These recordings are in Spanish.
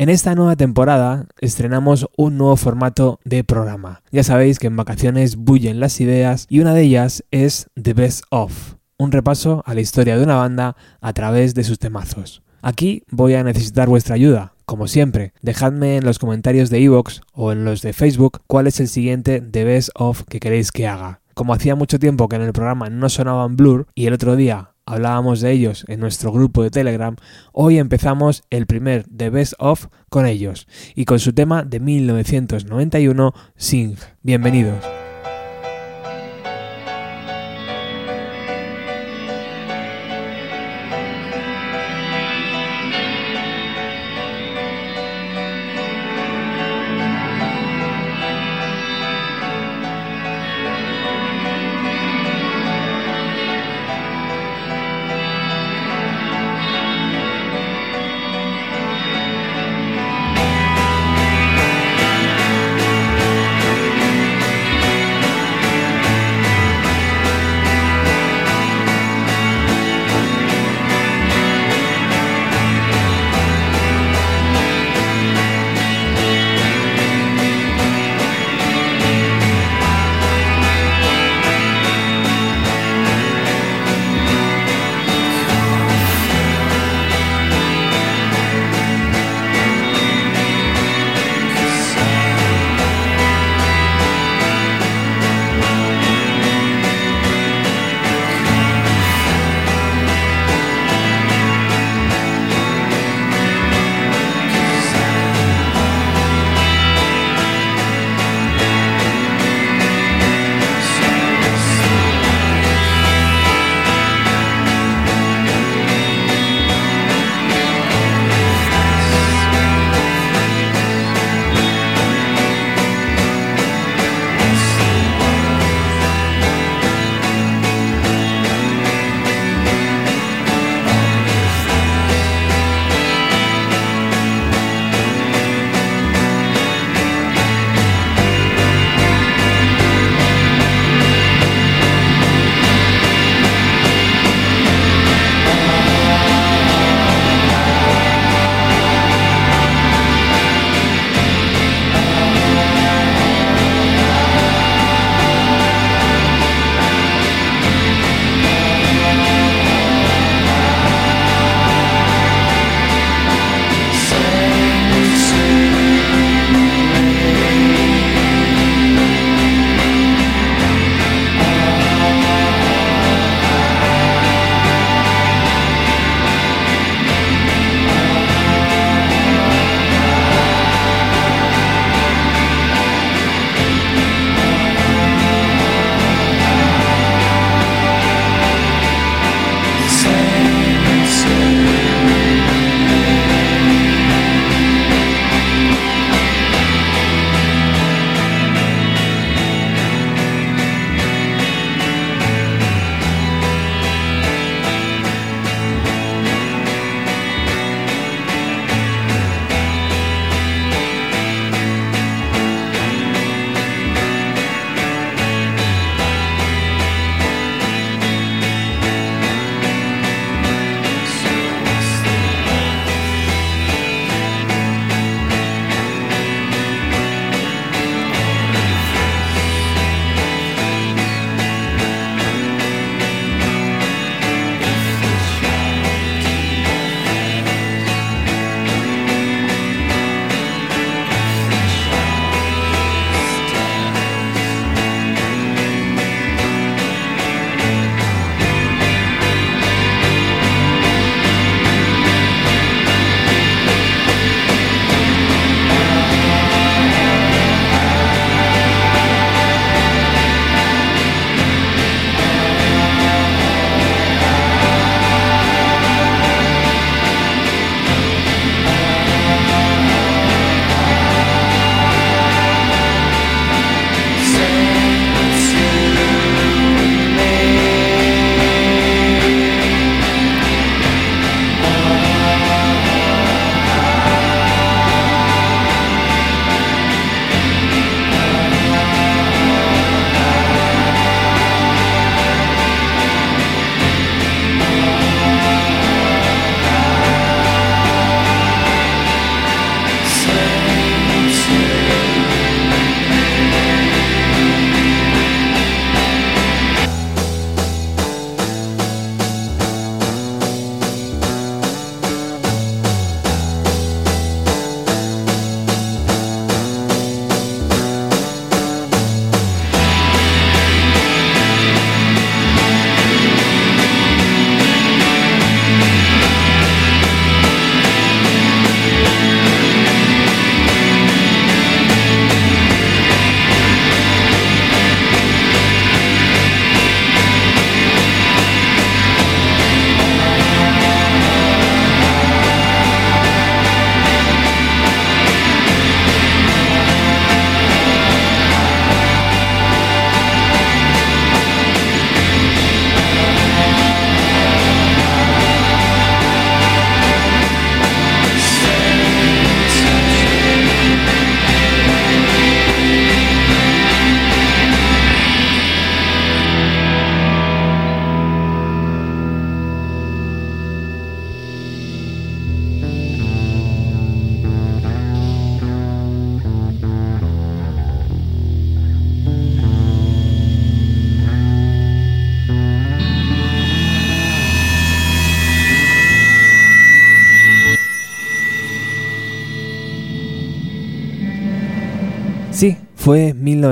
En esta nueva temporada estrenamos un nuevo formato de programa. Ya sabéis que en vacaciones bullen las ideas y una de ellas es The Best Of, un repaso a la historia de una banda a través de sus temazos. Aquí voy a necesitar vuestra ayuda. Como siempre, dejadme en los comentarios de iVoox o en los de Facebook cuál es el siguiente The Best Of que queréis que haga. Como hacía mucho tiempo que en el programa no sonaban Blur y el otro día hablábamos de ellos en nuestro grupo de Telegram, hoy empezamos el primer The Best Of con ellos y con su tema de 1991, Sing. Bienvenidos.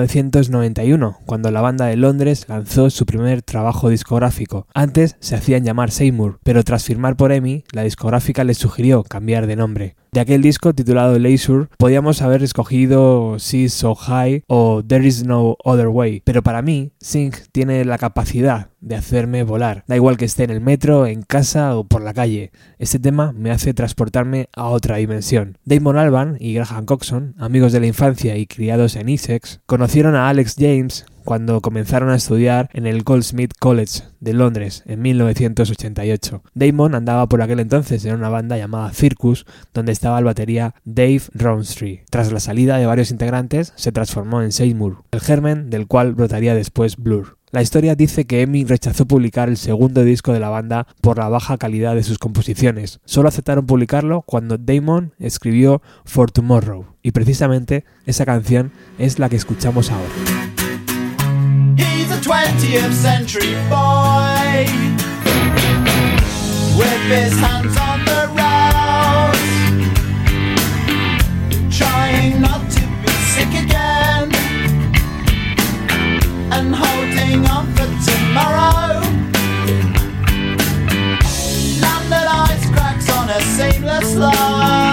1991 cuando la banda de Londres lanzó su primer trabajo discográfico. Antes se hacían llamar Seymour, pero tras firmar por EMI, la discográfica les sugirió cambiar de nombre. De aquel disco titulado Leisure, podíamos haber escogido See So High o There Is No Other Way, pero para mí, Sing tiene la capacidad de hacerme volar. Da igual que esté en el metro, en casa o por la calle. Este tema me hace transportarme a otra dimensión. Damon Alban y Graham Coxon, amigos de la infancia y criados en Essex, conocieron a Alex James cuando comenzaron a estudiar en el Goldsmith College de Londres en 1988. Damon andaba por aquel entonces en una banda llamada Circus, donde estaba el batería Dave Rownstree. Tras la salida de varios integrantes, se transformó en Seymour, el germen del cual brotaría después Blur. La historia dice que Emi rechazó publicar el segundo disco de la banda por la baja calidad de sus composiciones. Solo aceptaron publicarlo cuando Damon escribió For Tomorrow, y precisamente esa canción es la que escuchamos ahora. 20th century boy with his hands on the rails, trying not to be sick again and holding on for tomorrow. Landed ice cracks on a seamless line.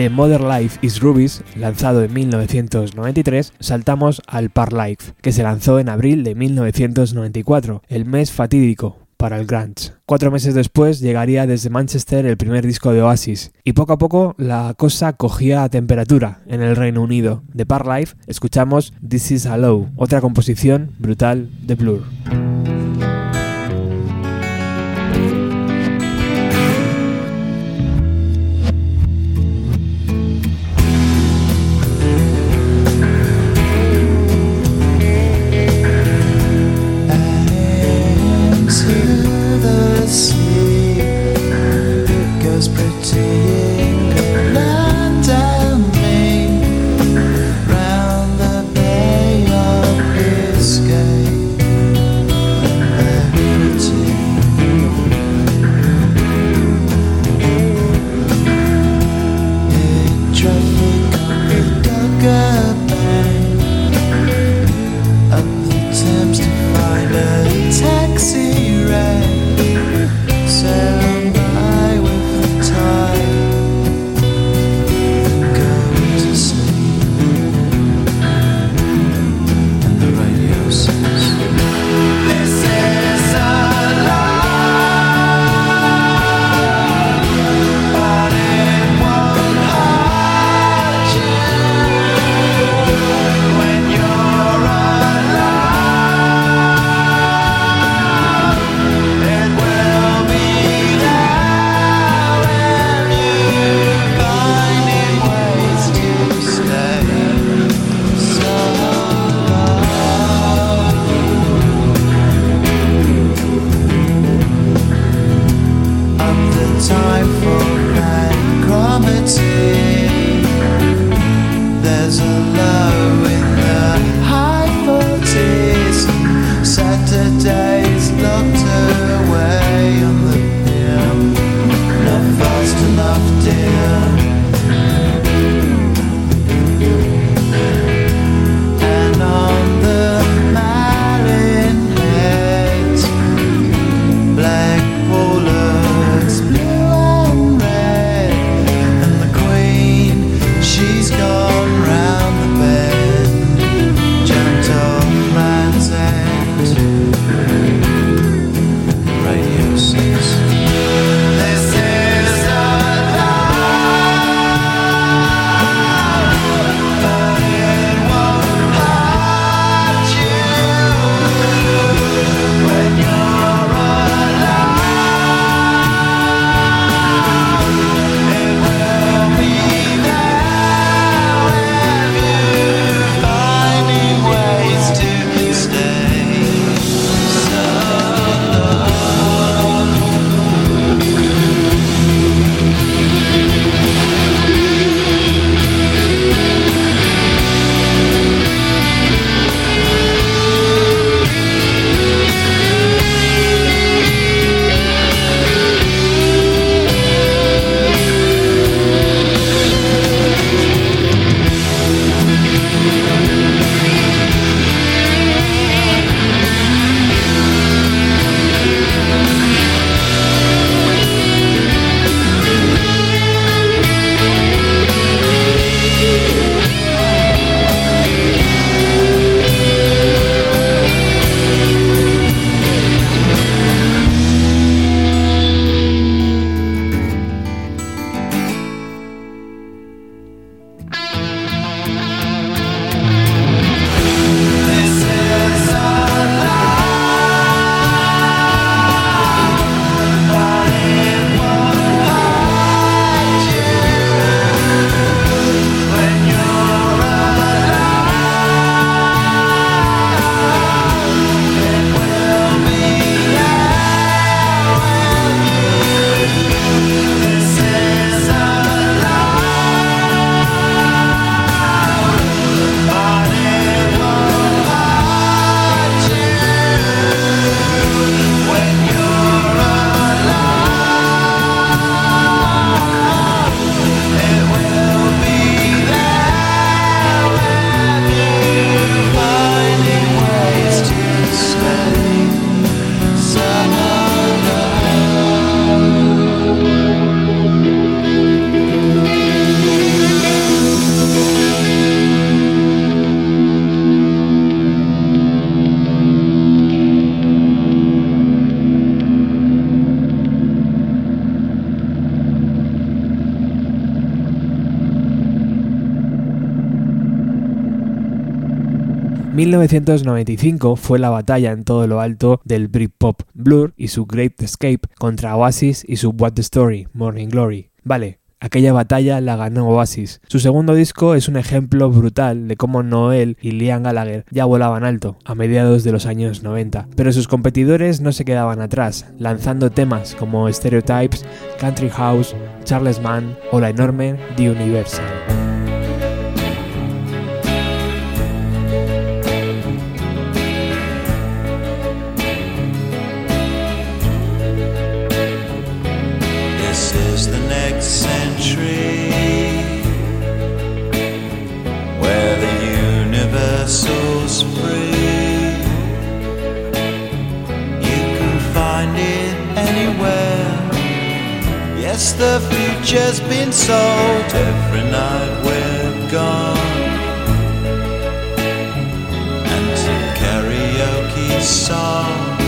De Mother Life is Rubies, lanzado en 1993, saltamos al Par Life, que se lanzó en abril de 1994, el mes fatídico para el grunge. Cuatro meses después llegaría desde Manchester el primer disco de Oasis, y poco a poco la cosa cogía temperatura en el Reino Unido. De Par Life escuchamos This Is a otra composición brutal de Blur. Yes. 1995 fue la batalla en todo lo alto del Britpop Blur y su Great Escape contra Oasis y su What the Story, Morning Glory. Vale, Aquella batalla la ganó Oasis. Su segundo disco es un ejemplo brutal de cómo Noel y Liam Gallagher ya volaban alto a mediados de los años 90, pero sus competidores no se quedaban atrás, lanzando temas como Stereotypes, Country House, Charles Mann o la enorme The Universal. The future's been sold every night we're gone. And some karaoke songs.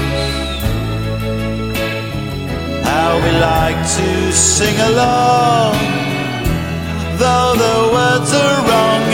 How we like to sing along, though the words are wrong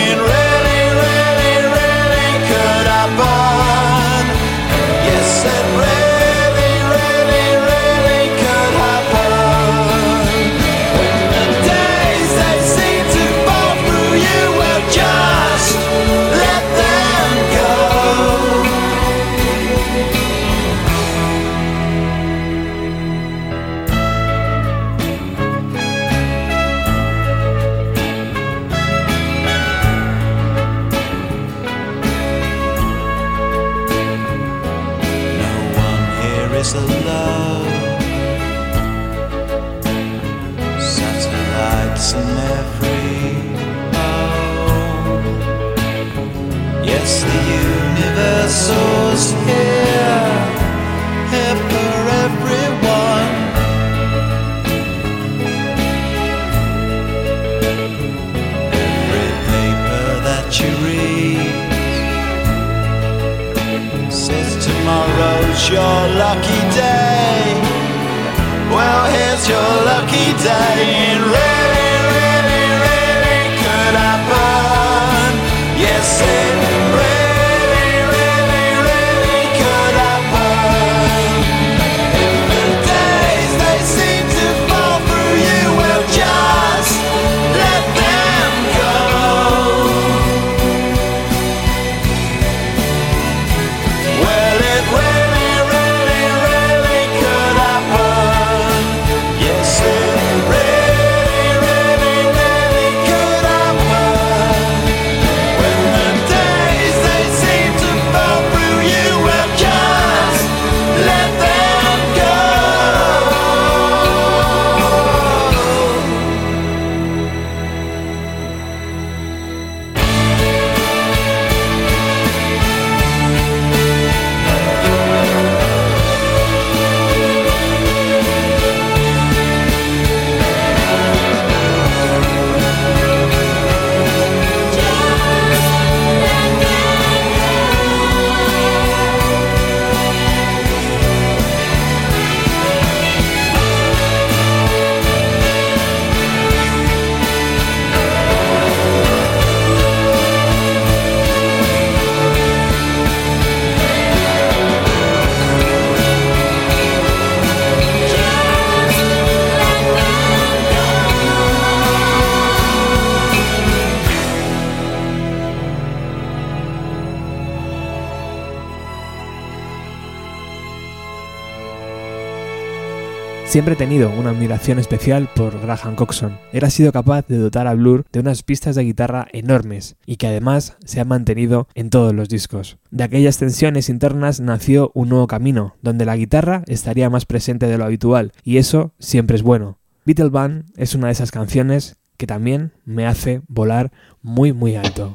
Siempre he tenido una admiración especial por Graham Coxon. Él ha sido capaz de dotar a Blur de unas pistas de guitarra enormes y que además se han mantenido en todos los discos. De aquellas tensiones internas nació un nuevo camino, donde la guitarra estaría más presente de lo habitual y eso siempre es bueno. Beatle Band es una de esas canciones que también me hace volar muy muy alto.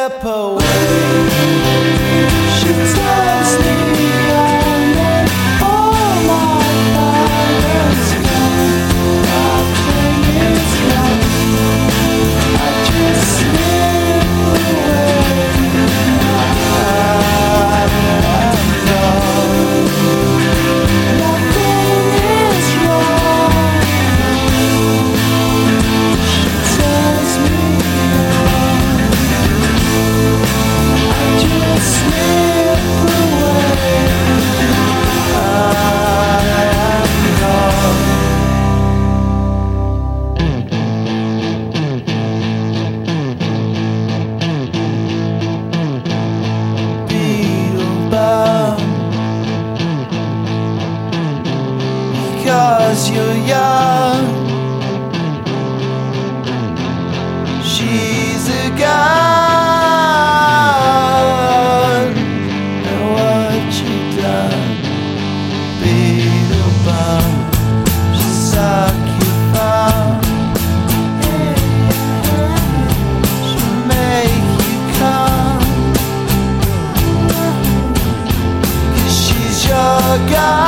step away. Your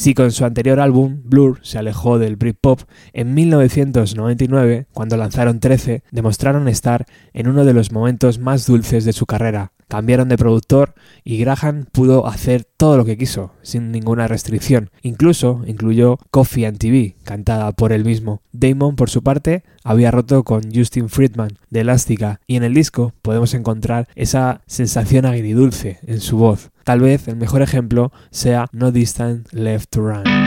Si con su anterior álbum, Blur, se alejó del Britpop, en 1999, cuando lanzaron 13, demostraron estar en uno de los momentos más dulces de su carrera. Cambiaron de productor y Graham pudo hacer todo lo que quiso, sin ninguna restricción. Incluso incluyó Coffee and TV, cantada por él mismo. Damon, por su parte, había roto con Justin Friedman de Elástica y en el disco podemos encontrar esa sensación agridulce en su voz. Tal vez el mejor ejemplo sea No Distant Left to Run.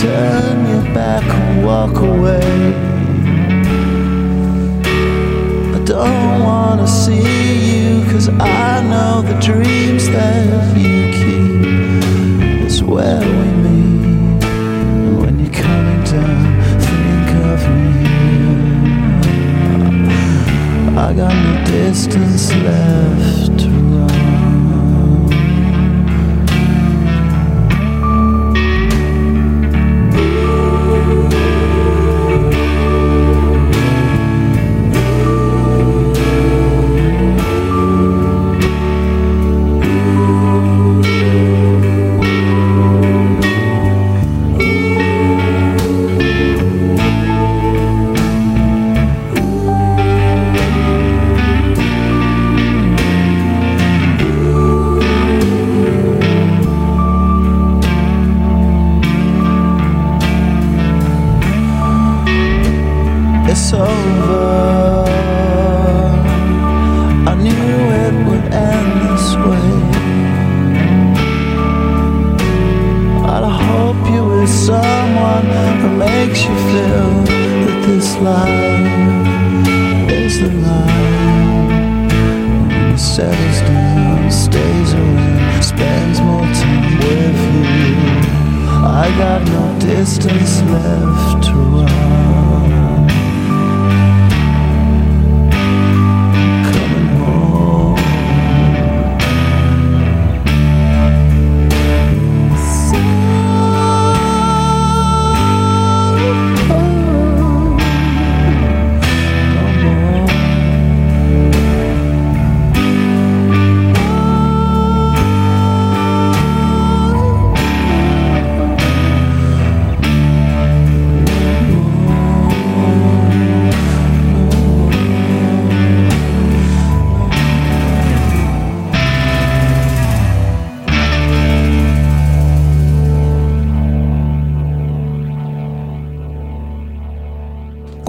Turn your back and walk away. I don't wanna see you, cause I know the dreams that you keep is where we meet. And when you're coming down, think of me. I got no distance left spends more time with you. I got no distance left to run.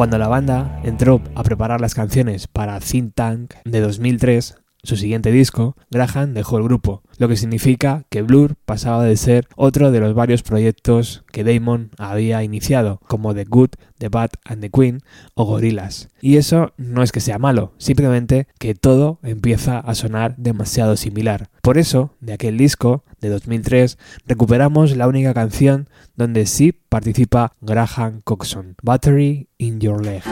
Cuando la banda entró a preparar las canciones para Think Tank de 2003, su siguiente disco, Graham dejó el grupo, lo que significa que Blur pasaba de ser otro de los varios proyectos que Damon había iniciado, como The Good, The Bad and The Queen o Gorillaz. Y eso no es que sea malo, simplemente que todo empieza a sonar demasiado similar. Por eso, de aquel disco, de 2003, recuperamos la única canción donde sí participa Graham Coxon, Battery in Your Leg.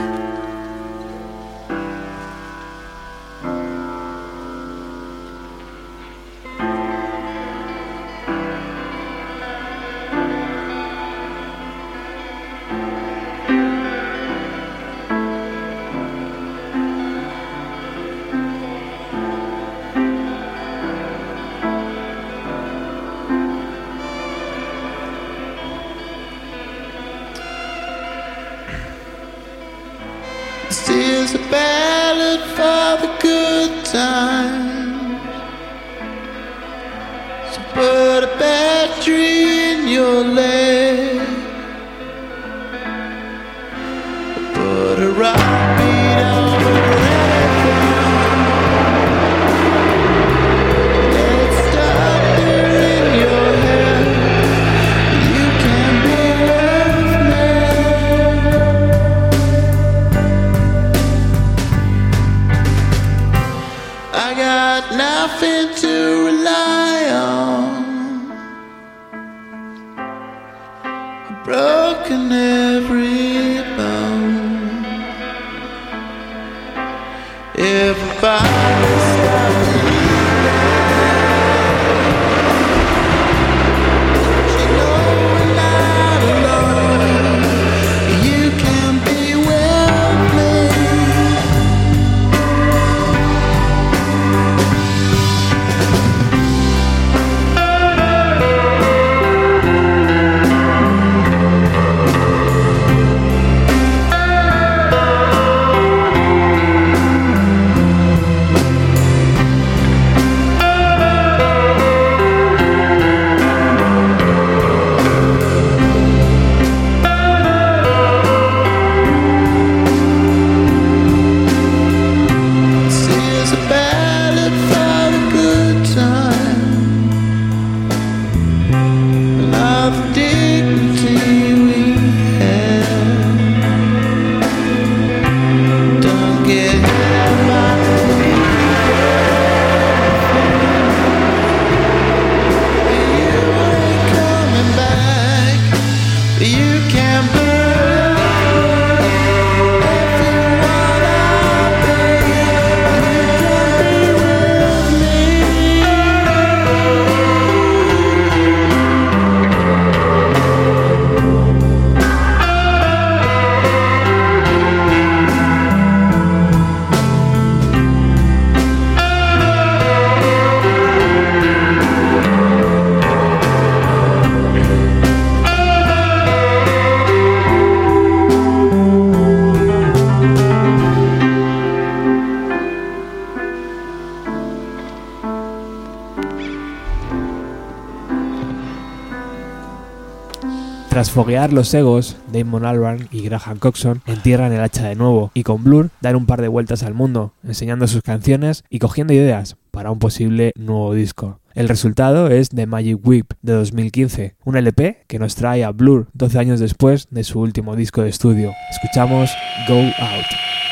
Tras foguear los egos, Damon Albarn y Graham Coxon entierran el hacha de nuevo y con Blur dan un par de vueltas al mundo, enseñando sus canciones y cogiendo ideas para un posible nuevo disco. El resultado es The Magic Whip de 2015, un LP que nos trae a Blur 12 años después de su último disco de estudio. Escuchamos Go Out.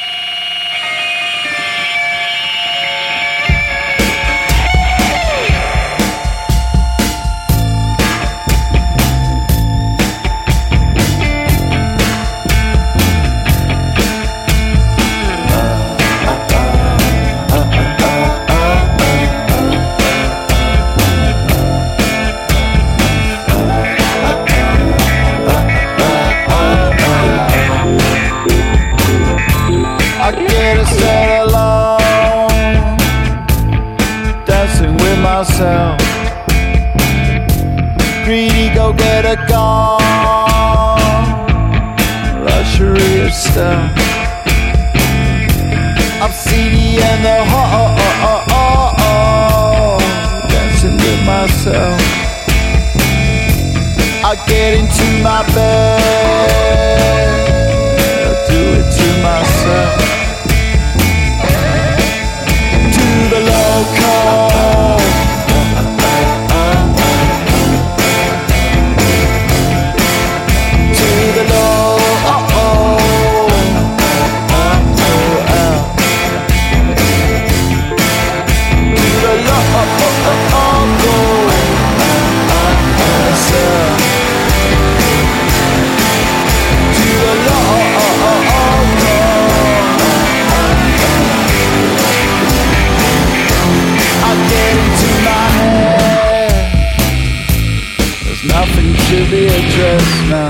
Stuff. I'm seedy and the ho oh, oh, oh, oh, dancing with myself. I get into my bed, I do it to myself. Now.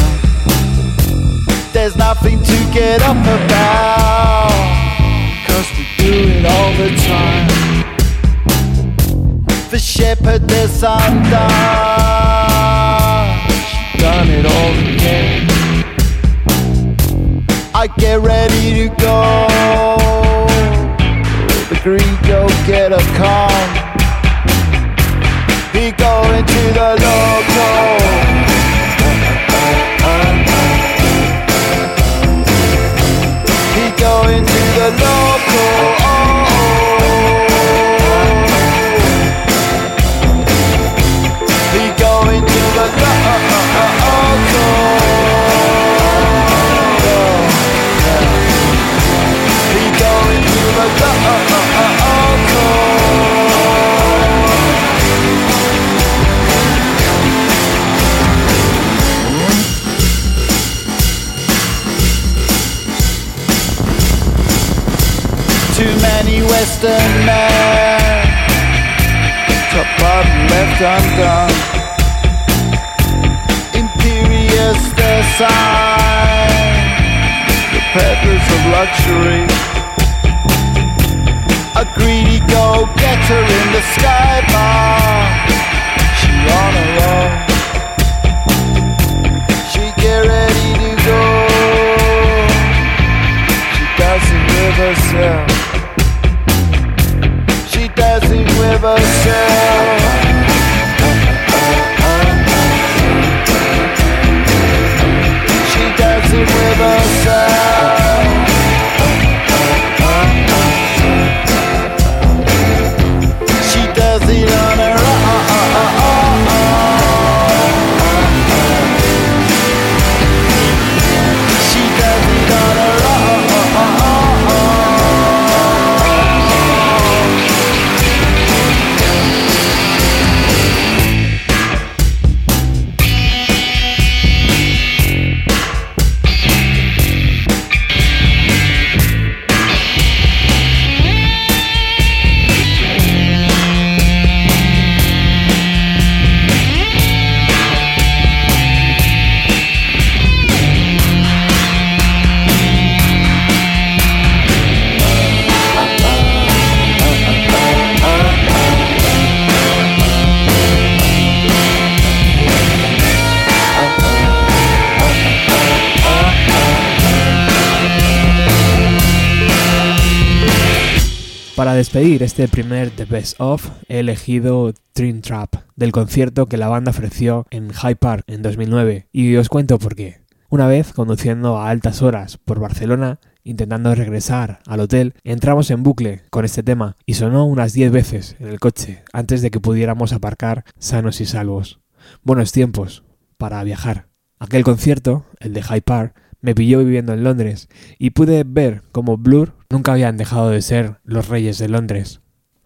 There's nothing to get up about. Cause we do it all the time. The shepherdess undone. She done it all again. I get ready to go. The green go get a calm. He going to the local. Left undone. Imperious their sign, the peddlers of luxury. A greedy go-getter in the sky bar. She on her own. She get ready to go. She does it with herself. She does it with herself. Despedir este primer The Best Of, he elegido Dream Trap, del concierto que la banda ofreció en Hyde Park en 2009, y os cuento por qué. Una vez, conduciendo a altas horas por Barcelona, intentando regresar al hotel, entramos en bucle con este tema y sonó unas 10 veces en el coche antes de que pudiéramos aparcar sanos y salvos. Buenos tiempos para viajar. Aquel concierto, el de Hyde Park, me pilló viviendo en Londres y pude ver cómo Blur nunca habían dejado de ser los reyes de Londres.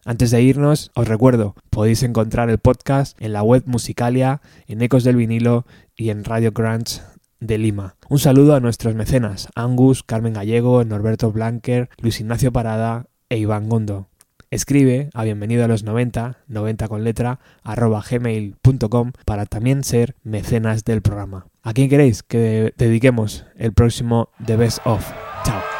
Antes de irnos, os recuerdo, podéis encontrar el podcast en la web Musicalia, en Ecos del Vinilo y en Radio Grants de Lima. Un saludo a nuestros mecenas, Angus, Carmen Gallego, Norberto Blanker, Luis Ignacio Parada e Iván Gondo. Escribe a bienvenido a los 90, 90 con letra, arroba gmail.com para también ser mecenas del programa. ¿A quién queréis que dediquemos el próximo The Best Of? Chao.